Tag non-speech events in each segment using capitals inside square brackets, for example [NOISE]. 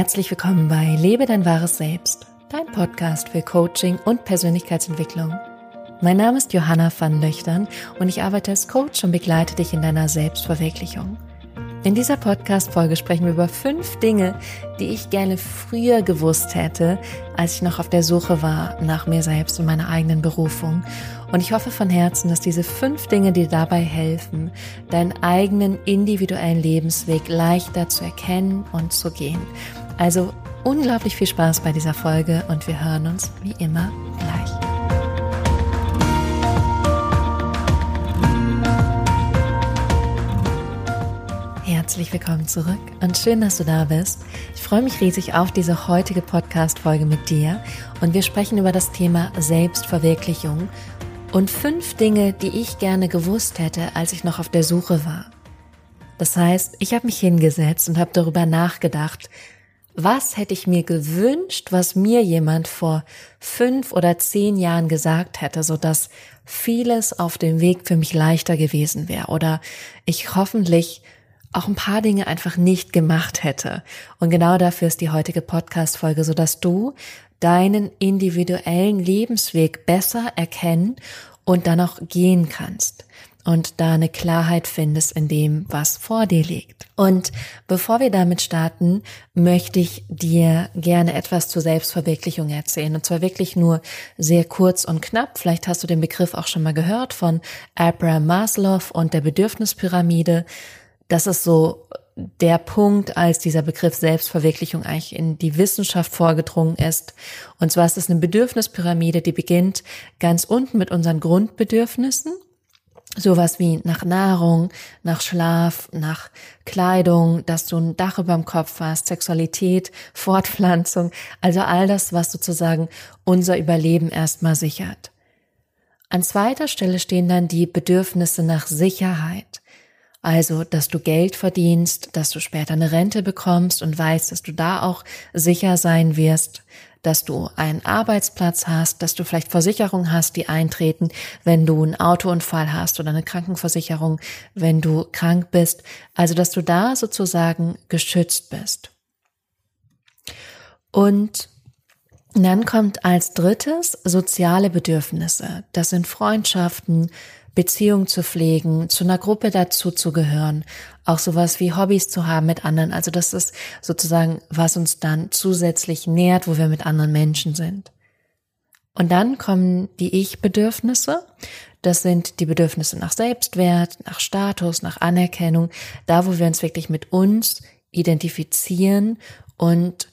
Herzlich willkommen bei Lebe dein wahres Selbst, dein Podcast für Coaching und Persönlichkeitsentwicklung. Mein Name ist Johanna van Löchtern und ich arbeite als Coach und begleite dich in deiner Selbstverwirklichung. In dieser Podcast-Folge sprechen wir über fünf Dinge, die ich gerne früher gewusst hätte, als ich noch auf der Suche war nach mir selbst und meiner eigenen Berufung. Und ich hoffe von Herzen, dass diese fünf Dinge dir dabei helfen, deinen eigenen individuellen Lebensweg leichter zu erkennen und zu gehen. Also unglaublich viel Spaß bei dieser Folge und wir hören uns wie immer gleich. Herzlich willkommen zurück und schön, dass du da bist. Ich freue mich riesig auf diese heutige Podcast-Folge mit dir und wir sprechen über das Thema Selbstverwirklichung und fünf Dinge, die ich gerne gewusst hätte, als ich noch auf der Suche war. Das heißt, ich habe mich hingesetzt und habe darüber nachgedacht, was hätte ich mir gewünscht, was mir jemand vor fünf oder zehn Jahren gesagt hätte, so dass vieles auf dem Weg für mich leichter gewesen wäre oder ich hoffentlich auch ein paar Dinge einfach nicht gemacht hätte. Und genau dafür ist die heutige Podcast-Folge, so dass du deinen individuellen Lebensweg besser erkennen und dann auch gehen kannst und da eine Klarheit findest in dem, was vor dir liegt. Und bevor wir damit starten, möchte ich dir gerne etwas zur Selbstverwirklichung erzählen. Und zwar wirklich nur sehr kurz und knapp. Vielleicht hast du den Begriff auch schon mal gehört von Abraham Maslow und der Bedürfnispyramide das ist so der Punkt, als dieser Begriff Selbstverwirklichung eigentlich in die Wissenschaft vorgedrungen ist. Und zwar ist es eine Bedürfnispyramide, die beginnt ganz unten mit unseren Grundbedürfnissen. Sowas wie nach Nahrung, nach Schlaf, nach Kleidung, dass du ein Dach über dem Kopf hast, Sexualität, [LAUGHS] Fortpflanzung, also all das, was sozusagen unser Überleben erstmal sichert. An zweiter Stelle stehen dann die Bedürfnisse nach Sicherheit. Also, dass du Geld verdienst, dass du später eine Rente bekommst und weißt, dass du da auch sicher sein wirst, dass du einen Arbeitsplatz hast, dass du vielleicht Versicherungen hast, die eintreten, wenn du einen Autounfall hast oder eine Krankenversicherung, wenn du krank bist. Also, dass du da sozusagen geschützt bist. Und dann kommt als drittes soziale Bedürfnisse. Das sind Freundschaften, Beziehung zu pflegen, zu einer Gruppe dazu zu gehören, auch sowas wie Hobbys zu haben mit anderen. Also das ist sozusagen, was uns dann zusätzlich nährt, wo wir mit anderen Menschen sind. Und dann kommen die Ich-Bedürfnisse. Das sind die Bedürfnisse nach Selbstwert, nach Status, nach Anerkennung, da wo wir uns wirklich mit uns identifizieren und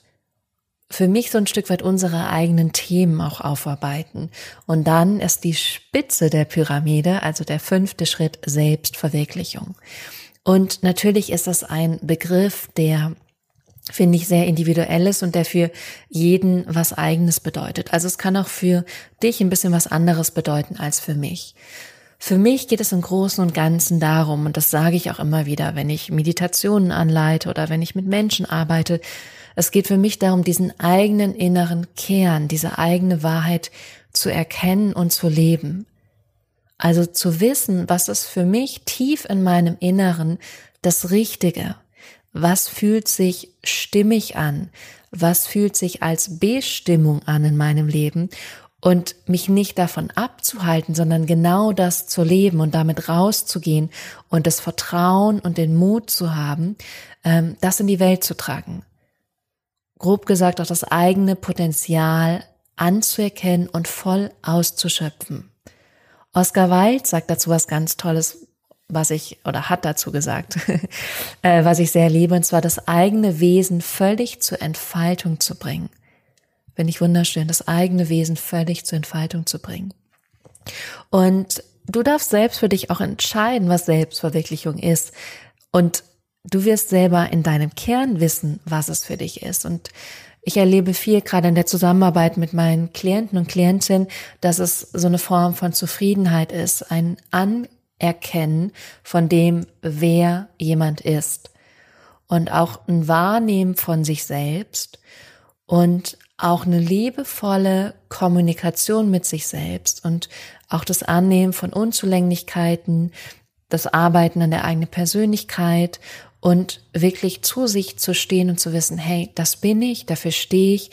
für mich so ein Stück weit unsere eigenen Themen auch aufarbeiten. Und dann ist die Spitze der Pyramide, also der fünfte Schritt, Selbstverwirklichung. Und natürlich ist das ein Begriff, der finde ich sehr individuell ist und der für jeden was eigenes bedeutet. Also es kann auch für dich ein bisschen was anderes bedeuten als für mich. Für mich geht es im Großen und Ganzen darum, und das sage ich auch immer wieder, wenn ich Meditationen anleite oder wenn ich mit Menschen arbeite, es geht für mich darum, diesen eigenen inneren Kern, diese eigene Wahrheit zu erkennen und zu leben. Also zu wissen, was ist für mich tief in meinem Inneren das Richtige? Was fühlt sich stimmig an? Was fühlt sich als Bestimmung an in meinem Leben? Und mich nicht davon abzuhalten, sondern genau das zu leben und damit rauszugehen und das Vertrauen und den Mut zu haben, ähm, das in die Welt zu tragen grob gesagt auch das eigene Potenzial anzuerkennen und voll auszuschöpfen. Oscar Wilde sagt dazu was ganz Tolles, was ich, oder hat dazu gesagt, [LAUGHS] äh, was ich sehr liebe, und zwar das eigene Wesen völlig zur Entfaltung zu bringen. Finde ich wunderschön, das eigene Wesen völlig zur Entfaltung zu bringen. Und du darfst selbst für dich auch entscheiden, was Selbstverwirklichung ist. Und Du wirst selber in deinem Kern wissen, was es für dich ist. Und ich erlebe viel, gerade in der Zusammenarbeit mit meinen Klienten und Klientinnen, dass es so eine Form von Zufriedenheit ist, ein Anerkennen von dem, wer jemand ist. Und auch ein Wahrnehmen von sich selbst und auch eine liebevolle Kommunikation mit sich selbst und auch das Annehmen von Unzulänglichkeiten, das Arbeiten an der eigenen Persönlichkeit und wirklich zu sich zu stehen und zu wissen, hey, das bin ich, dafür stehe ich.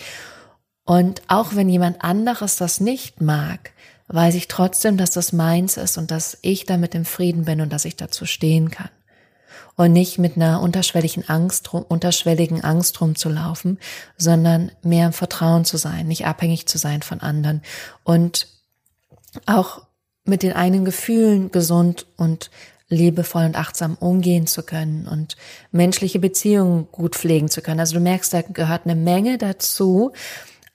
Und auch wenn jemand anderes das nicht mag, weiß ich trotzdem, dass das meins ist und dass ich damit im Frieden bin und dass ich dazu stehen kann. Und nicht mit einer unterschwelligen Angst, unterschwelligen Angst rumzulaufen, sondern mehr im Vertrauen zu sein, nicht abhängig zu sein von anderen und auch mit den eigenen Gefühlen gesund und liebevoll und achtsam umgehen zu können und menschliche Beziehungen gut pflegen zu können. Also du merkst, da gehört eine Menge dazu.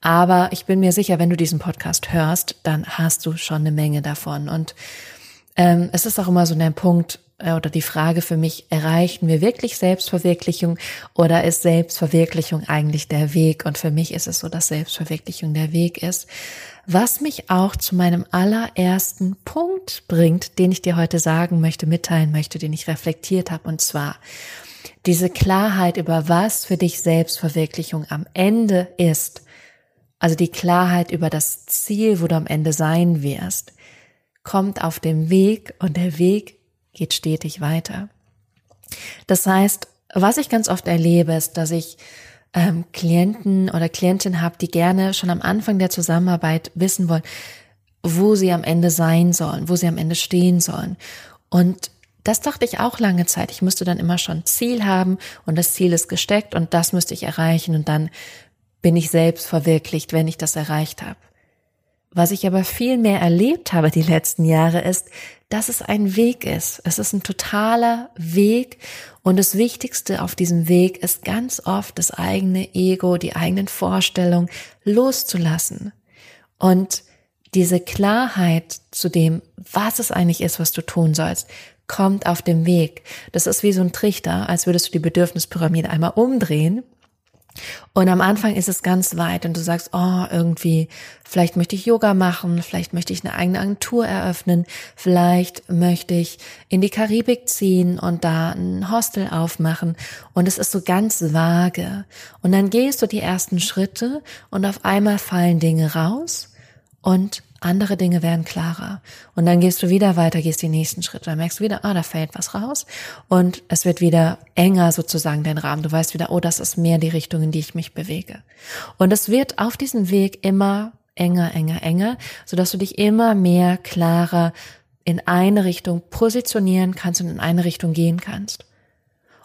Aber ich bin mir sicher, wenn du diesen Podcast hörst, dann hast du schon eine Menge davon. Und ähm, es ist auch immer so ein Punkt oder die Frage für mich, erreichen wir wirklich Selbstverwirklichung oder ist Selbstverwirklichung eigentlich der Weg? Und für mich ist es so, dass Selbstverwirklichung der Weg ist. Was mich auch zu meinem allerersten Punkt bringt, den ich dir heute sagen möchte, mitteilen möchte, den ich reflektiert habe, und zwar diese Klarheit über was für dich Selbstverwirklichung am Ende ist, also die Klarheit über das Ziel, wo du am Ende sein wirst, kommt auf dem Weg und der Weg geht stetig weiter. Das heißt, was ich ganz oft erlebe, ist, dass ich ähm, Klienten oder Klientinnen habe, die gerne schon am Anfang der Zusammenarbeit wissen wollen, wo sie am Ende sein sollen, wo sie am Ende stehen sollen. Und das dachte ich auch lange Zeit. Ich müsste dann immer schon Ziel haben und das Ziel ist gesteckt und das müsste ich erreichen und dann bin ich selbst verwirklicht, wenn ich das erreicht habe. Was ich aber viel mehr erlebt habe die letzten Jahre ist, dass es ein Weg ist. Es ist ein totaler Weg und das Wichtigste auf diesem Weg ist ganz oft das eigene Ego, die eigenen Vorstellungen loszulassen und diese Klarheit zu dem, was es eigentlich ist, was du tun sollst, kommt auf dem Weg. Das ist wie so ein Trichter, als würdest du die Bedürfnispyramide einmal umdrehen und am Anfang ist es ganz weit und du sagst, oh, irgendwie, vielleicht möchte ich Yoga machen, vielleicht möchte ich eine eigene Agentur eröffnen, vielleicht möchte ich in die Karibik ziehen und da ein Hostel aufmachen. Und es ist so ganz vage. Und dann gehst du die ersten Schritte und auf einmal fallen Dinge raus und andere Dinge werden klarer. Und dann gehst du wieder weiter, gehst die nächsten Schritte. Dann merkst du wieder, ah, da fällt was raus. Und es wird wieder enger sozusagen dein Rahmen. Du weißt wieder, oh, das ist mehr die Richtung, in die ich mich bewege. Und es wird auf diesem Weg immer enger, enger, enger, sodass du dich immer mehr klarer in eine Richtung positionieren kannst und in eine Richtung gehen kannst.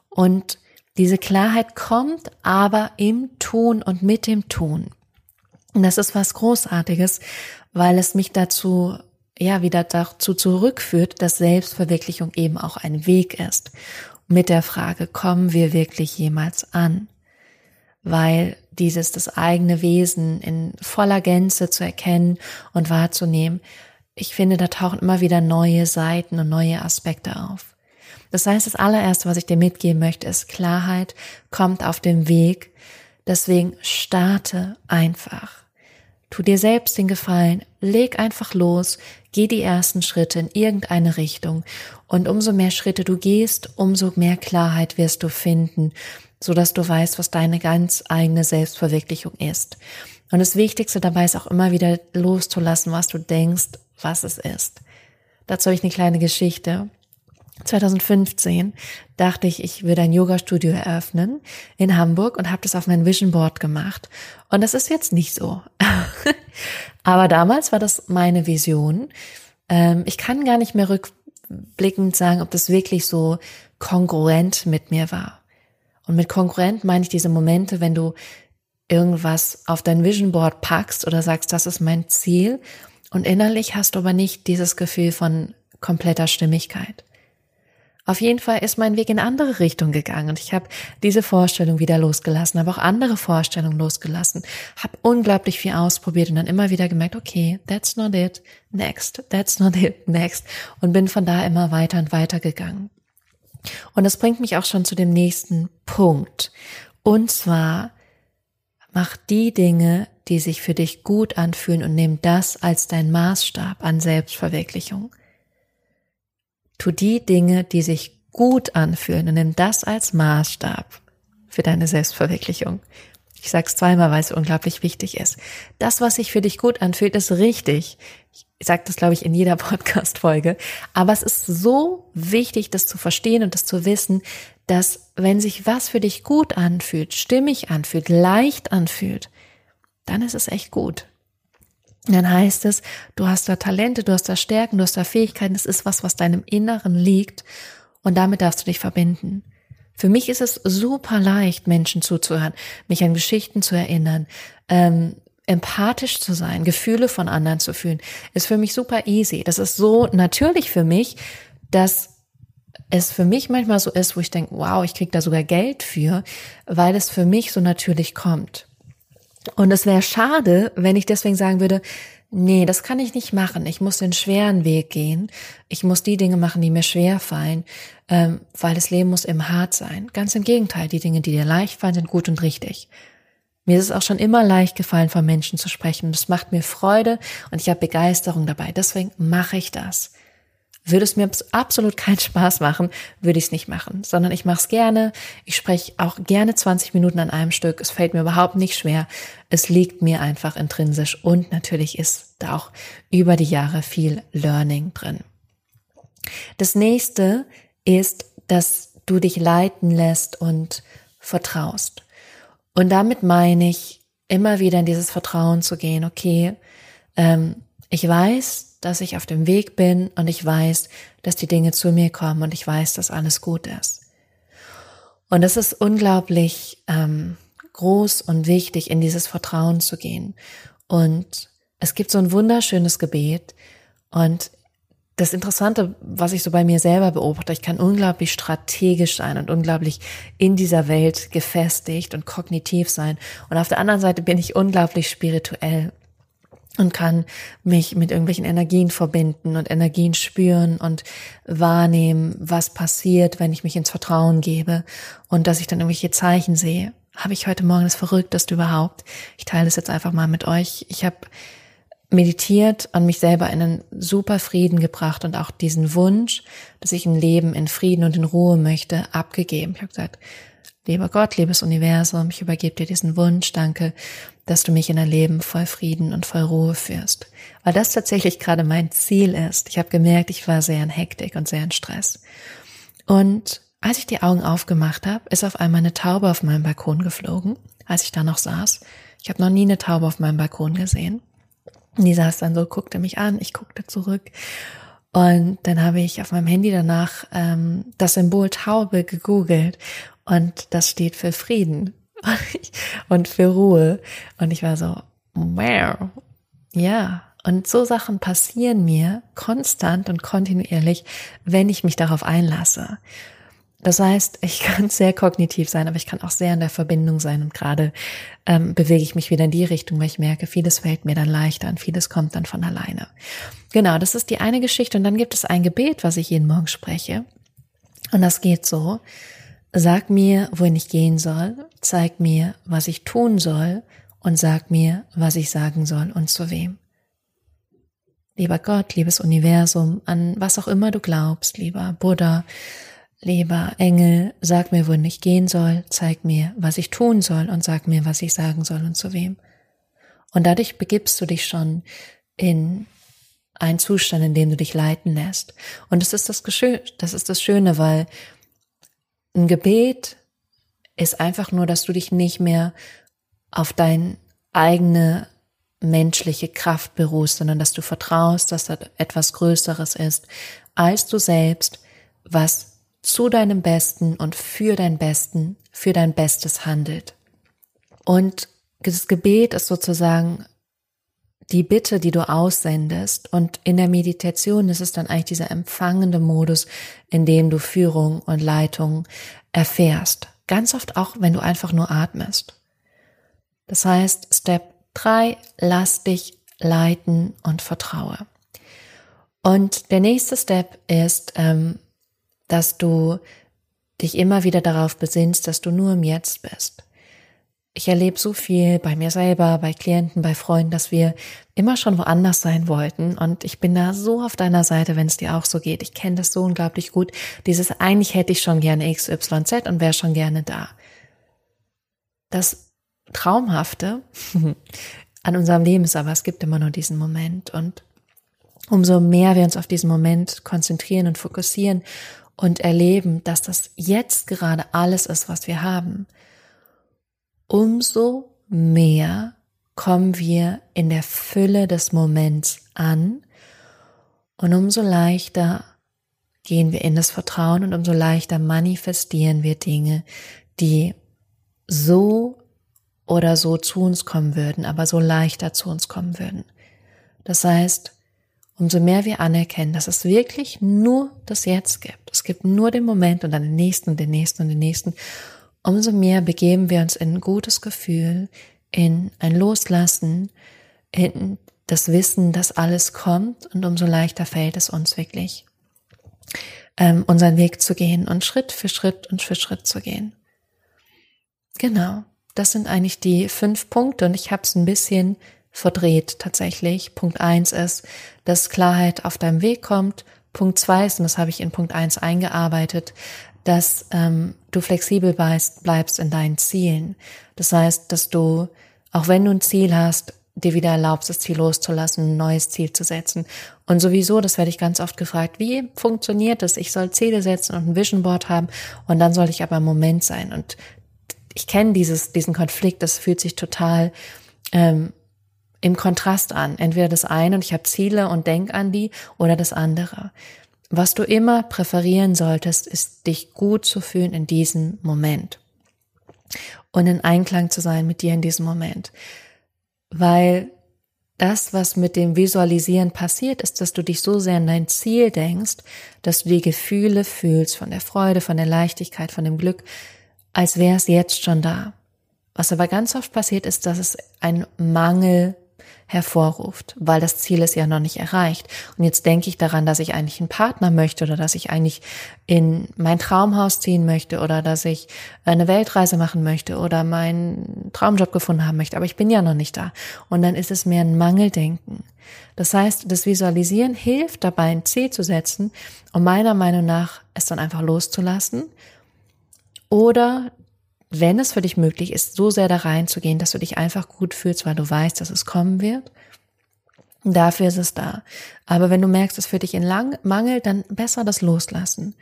Und diese Klarheit kommt aber im Tun und mit dem Tun. Und das ist was Großartiges, weil es mich dazu, ja, wieder dazu zurückführt, dass Selbstverwirklichung eben auch ein Weg ist. Mit der Frage, kommen wir wirklich jemals an? Weil dieses, das eigene Wesen in voller Gänze zu erkennen und wahrzunehmen, ich finde, da tauchen immer wieder neue Seiten und neue Aspekte auf. Das heißt, das allererste, was ich dir mitgeben möchte, ist Klarheit kommt auf dem Weg. Deswegen starte einfach. Tu dir selbst den Gefallen, leg einfach los, geh die ersten Schritte in irgendeine Richtung und umso mehr Schritte du gehst, umso mehr Klarheit wirst du finden, so dass du weißt, was deine ganz eigene Selbstverwirklichung ist. Und das Wichtigste dabei ist auch immer wieder loszulassen, was du denkst, was es ist. Dazu habe ich eine kleine Geschichte. 2015 dachte ich, ich würde ein Yoga-Studio eröffnen in Hamburg und habe das auf mein Vision Board gemacht. Und das ist jetzt nicht so. [LAUGHS] Aber damals war das meine Vision. Ähm, ich kann gar nicht mehr rückblickend sagen, ob das wirklich so kongruent mit mir war. Und mit kongruent meine ich diese Momente, wenn du irgendwas auf dein Vision Board packst oder sagst, das ist mein Ziel. Und innerlich hast du aber nicht dieses Gefühl von kompletter Stimmigkeit. Auf jeden Fall ist mein Weg in andere Richtung gegangen und ich habe diese Vorstellung wieder losgelassen, habe auch andere Vorstellungen losgelassen, habe unglaublich viel ausprobiert und dann immer wieder gemerkt, okay, that's not it, next, that's not it, next und bin von da immer weiter und weiter gegangen. Und das bringt mich auch schon zu dem nächsten Punkt. Und zwar, mach die Dinge, die sich für dich gut anfühlen und nimm das als dein Maßstab an Selbstverwirklichung. Tu die Dinge, die sich gut anfühlen und nimm das als Maßstab für deine Selbstverwirklichung. Ich sag's zweimal, weil es unglaublich wichtig ist. Das, was sich für dich gut anfühlt, ist richtig. ich sage das, glaube ich, in jeder [LAUGHS] Podcast-Folge. Aber es ist so wichtig, das zu verstehen und das zu wissen, dass wenn sich was für dich gut anfühlt, stimmig anfühlt, leicht anfühlt, dann ist es echt gut. Dann heißt es, du hast da Talente, du hast da Stärken, du hast da Fähigkeiten, es ist was, was deinem Inneren liegt und damit darfst du dich verbinden. Für mich ist es super leicht, Menschen zuzuhören, mich an Geschichten zu erinnern, ähm, empathisch zu sein, Gefühle von anderen zu fühlen, ist für mich super easy. Das ist so natürlich für mich, dass es für mich manchmal so ist, wo ich denke, wow, ich krieg da sogar Geld für, weil es für mich so natürlich kommt. Und es wäre schade, wenn ich deswegen sagen würde, nee, das kann ich nicht machen. Ich muss den schweren Weg gehen. Ich muss die Dinge machen, die mir schwer fallen, ähm, weil das Leben muss im hart sein. Ganz im Gegenteil, die Dinge, die dir leicht fallen, sind gut und richtig. Mir ist es auch schon immer leicht gefallen, von Menschen zu sprechen. Das macht mir Freude und ich habe Begeisterung dabei. Deswegen mache ich das. Würde es mir absolut keinen Spaß machen, würde ich es nicht machen, sondern ich mache es gerne. Ich spreche auch gerne 20 Minuten an einem Stück. Es fällt mir überhaupt nicht schwer. Es liegt mir einfach intrinsisch und natürlich ist da auch über die Jahre viel Learning drin. Das nächste ist, dass du dich leiten lässt und vertraust. Und damit meine ich, immer wieder in dieses Vertrauen zu gehen, okay, ähm, ich weiß, dass ich auf dem Weg bin und ich weiß, dass die Dinge zu mir kommen und ich weiß, dass alles gut ist. Und es ist unglaublich ähm, groß und wichtig, in dieses Vertrauen zu gehen. Und es gibt so ein wunderschönes Gebet und das Interessante, was ich so bei mir selber beobachte, ich kann unglaublich strategisch sein und unglaublich in dieser Welt gefestigt und kognitiv sein. Und auf der anderen Seite bin ich unglaublich spirituell und kann mich mit irgendwelchen Energien verbinden und Energien spüren und wahrnehmen, was passiert, wenn ich mich ins Vertrauen gebe und dass ich dann irgendwelche Zeichen sehe. Habe ich heute Morgen das Verrückteste überhaupt? Ich teile das jetzt einfach mal mit euch. Ich habe meditiert und mich selber in einen super Frieden gebracht und auch diesen Wunsch, dass ich ein Leben in Frieden und in Ruhe möchte, abgegeben. Ich habe gesagt, lieber Gott, liebes Universum, ich übergebe dir diesen Wunsch, danke, dass du mich in ein Leben voll Frieden und voll Ruhe führst. Weil das tatsächlich gerade mein Ziel ist. Ich habe gemerkt, ich war sehr in Hektik und sehr in Stress. Und als ich die Augen aufgemacht habe, ist auf einmal eine Taube auf meinem Balkon geflogen, als ich da noch saß. Ich habe noch nie eine Taube auf meinem Balkon gesehen. Und die saß dann so, guckte mich an, ich guckte zurück. Und dann habe ich auf meinem Handy danach ähm, das Symbol Taube gegoogelt und das steht für Frieden [LAUGHS] und für Ruhe. Und ich war so, wow, ja. Und so Sachen passieren mir konstant und kontinuierlich, wenn ich mich darauf einlasse. Das heißt, ich [LAUGHS] kann sehr kognitiv sein, aber ich kann auch sehr in der Verbindung sein. Und gerade ähm, bewege ich mich wieder in die Richtung, weil ich merke, vieles fällt mir dann leichter und vieles kommt dann von alleine. Genau, das ist die eine Geschichte. Und dann gibt es ein Gebet, was ich jeden Morgen spreche. Und das geht so. Sag mir, wohin ich gehen soll, zeig mir, was ich tun soll und sag mir, was ich sagen soll und zu wem. Lieber Gott, liebes Universum, an was auch immer du glaubst, lieber Buddha, Lieber Engel, sag mir, wohin ich gehen soll, zeig mir, was ich tun soll und sag mir, was ich sagen soll und zu wem. Und dadurch begibst du dich schon in einen Zustand, in dem du dich leiten lässt. Und das ist das, das ist das Schöne, weil ein Gebet ist einfach nur, dass du dich nicht mehr auf deine eigene menschliche Kraft beruhst, sondern dass du vertraust, dass da etwas Größeres ist als du selbst, was zu deinem Besten und für dein Besten, für dein Bestes handelt. Und das Gebet ist sozusagen die Bitte, die du aussendest. Und in der Meditation ist es dann eigentlich dieser empfangende Modus, in dem du Führung und Leitung erfährst. Ganz oft auch, wenn du einfach nur atmest. Das heißt, Step 3, lass dich leiten und vertraue. Und der nächste Step ist, ähm, dass du dich immer wieder darauf besinnst, dass du nur im Jetzt bist. Ich erlebe so viel bei mir selber, bei Klienten, bei Freunden, dass wir immer schon woanders sein wollten. Und ich bin da so auf deiner Seite, wenn es dir auch so geht. Ich kenne das so unglaublich gut. Dieses eigentlich hätte ich schon gerne XYZ und wäre schon gerne da. Das Traumhafte [LAUGHS] an unserem Leben ist aber, es gibt immer nur diesen Moment. Und umso mehr wir uns auf diesen Moment konzentrieren und fokussieren und erleben, dass das jetzt gerade alles ist, was wir haben, umso mehr kommen wir in der Fülle des Moments an und umso leichter gehen wir in das Vertrauen und umso leichter manifestieren wir Dinge, die so oder so zu uns kommen würden, aber so leichter zu uns kommen würden. Das heißt, umso mehr wir anerkennen, dass es wirklich nur das Jetzt gibt. Es gibt nur den Moment und dann den nächsten und den nächsten und den nächsten. Umso mehr begeben wir uns in ein gutes Gefühl, in ein Loslassen, in das Wissen, dass alles kommt und umso leichter fällt es uns wirklich, ähm, unseren Weg zu gehen und Schritt für Schritt und für Schritt zu gehen. Genau, das sind eigentlich die fünf Punkte und ich habe es ein bisschen verdreht tatsächlich. Punkt eins ist, dass Klarheit auf deinem Weg kommt. Punkt zwei ist, und das habe ich in Punkt eins eingearbeitet, dass ähm, du flexibel bleibst, bleibst in deinen Zielen. Das heißt, dass du, auch wenn du ein Ziel hast, dir wieder erlaubst, das Ziel loszulassen, ein neues Ziel zu setzen. Und sowieso, das werde ich ganz oft gefragt, wie funktioniert das? Ich soll Ziele setzen und ein Vision Board haben und dann soll ich aber im Moment sein. Und ich kenne dieses, diesen Konflikt, das fühlt sich total ähm, im Kontrast an. Entweder das eine und ich habe Ziele und denk an die oder das andere. Was du immer präferieren solltest, ist dich gut zu fühlen in diesem Moment und in Einklang zu sein mit dir in diesem Moment. Weil das, was mit dem Visualisieren passiert, ist, dass du dich so sehr an dein Ziel denkst, dass du die Gefühle fühlst von der Freude, von der Leichtigkeit, von dem Glück, als wäre es jetzt schon da. Was aber ganz oft passiert, ist, dass es ein Mangel hervorruft, weil das Ziel ist ja noch nicht erreicht. Und jetzt denke ich daran, dass ich eigentlich einen Partner möchte oder dass ich eigentlich in mein Traumhaus ziehen möchte oder dass ich eine Weltreise machen möchte oder meinen Traumjob gefunden haben möchte, aber ich bin ja noch nicht da. Und dann ist es mehr ein Mangeldenken. Das heißt, das Visualisieren hilft dabei, ein Ziel zu setzen und meiner Meinung nach es dann einfach loszulassen oder wenn es für dich möglich ist, so sehr da reinzugehen, dass du dich einfach gut fühlst, weil du weißt, dass es kommen wird. Dafür ist es da. Aber wenn du merkst, es für dich in Lang Mangel, dann besser das loslassen.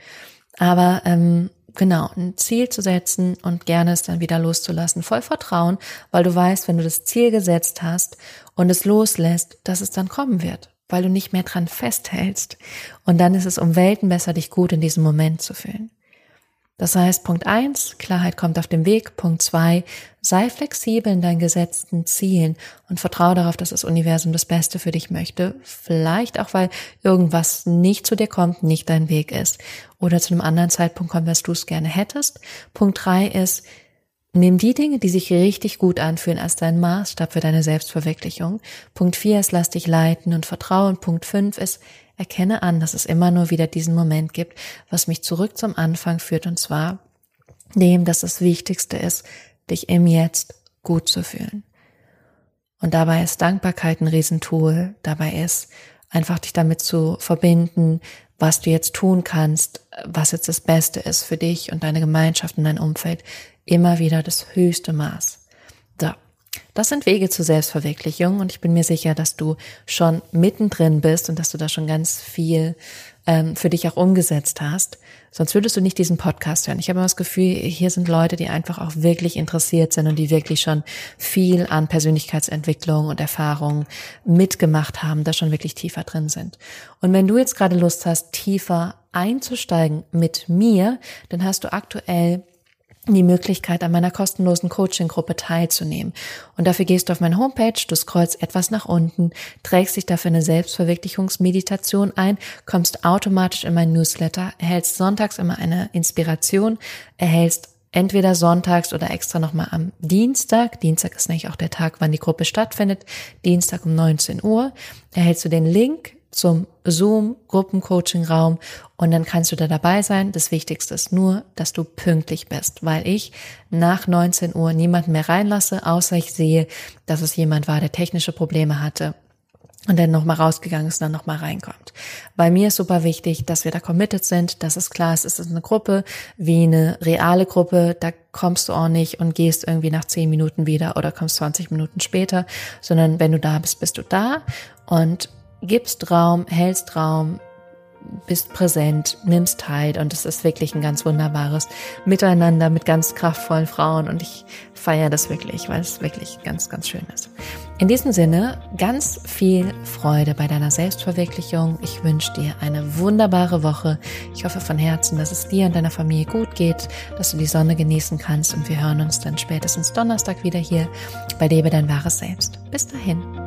Aber ähm, genau, ein Ziel zu setzen und gerne es dann wieder loszulassen, voll Vertrauen, weil du weißt, wenn du das Ziel gesetzt hast und es loslässt, dass es dann kommen wird, weil du nicht mehr dran festhältst. Und dann ist es um Welten besser, dich gut in diesem Moment zu fühlen. Das heißt, Punkt eins, Klarheit kommt auf dem Weg. Punkt zwei, sei flexibel in deinen gesetzten Zielen und vertraue darauf, dass das Universum das Beste für dich möchte. Vielleicht auch, weil irgendwas nicht zu dir kommt, nicht dein Weg ist. Oder zu einem anderen Zeitpunkt kommt, was du es gerne hättest. Punkt drei ist, Nimm die Dinge, die sich richtig gut anfühlen, als dein Maßstab für deine Selbstverwirklichung. Punkt vier ist, lass dich leiten und vertrauen. Punkt fünf ist, erkenne an, dass es immer nur wieder diesen Moment gibt, was mich zurück zum Anfang führt, und zwar dem, dass das Wichtigste ist, dich im Jetzt gut zu fühlen. Und dabei ist Dankbarkeit ein Riesentool, dabei ist einfach dich damit zu verbinden, was du jetzt tun kannst, was jetzt das Beste ist für dich und deine Gemeinschaft und dein Umfeld, immer wieder das höchste Maß. Das sind Wege zur Selbstverwirklichung und ich bin mir sicher, dass du schon mittendrin bist und dass du da schon ganz viel ähm, für dich auch umgesetzt hast. Sonst würdest du nicht diesen Podcast hören. Ich habe immer das Gefühl, hier sind Leute, die einfach auch wirklich interessiert sind und die wirklich schon viel an Persönlichkeitsentwicklung und Erfahrung mitgemacht haben, da schon wirklich tiefer drin sind. Und wenn du jetzt gerade Lust hast, tiefer einzusteigen mit mir, dann hast du aktuell die Möglichkeit, an meiner kostenlosen Coaching-Gruppe teilzunehmen. Und dafür gehst du auf meine Homepage, du scrollst etwas nach unten, trägst dich dafür eine Selbstverwirklichungsmeditation ein, kommst automatisch in mein Newsletter, erhältst sonntags immer eine Inspiration, erhältst entweder sonntags oder extra nochmal am Dienstag. Dienstag ist nämlich auch der Tag, wann die Gruppe stattfindet. Dienstag um 19 Uhr erhältst du den Link zum Zoom Gruppencoaching Raum und dann kannst du da dabei sein. Das Wichtigste ist nur, dass du pünktlich bist, weil ich nach 19 Uhr niemanden mehr reinlasse, außer ich sehe, dass es jemand war, der technische Probleme hatte und dann nochmal rausgegangen ist und dann nochmal reinkommt. Bei mir ist super wichtig, dass wir da committed sind, dass es klar ist, es ist eine Gruppe wie eine reale Gruppe, da kommst du auch nicht und gehst irgendwie nach 10 Minuten wieder oder kommst 20 Minuten später, sondern wenn du da bist, bist du da und gibst Raum, hältst Raum, bist präsent, nimmst teil und es ist wirklich ein ganz wunderbares Miteinander mit ganz kraftvollen Frauen und ich feiere das wirklich, weil es wirklich ganz, ganz schön ist. In diesem Sinne, ganz viel Freude bei deiner Selbstverwirklichung. Ich wünsche dir eine wunderbare Woche. Ich hoffe von Herzen, dass es dir und deiner Familie gut geht, dass du die Sonne genießen kannst und wir hören uns dann spätestens Donnerstag wieder hier bei Lebe dein wahres Selbst. Bis dahin.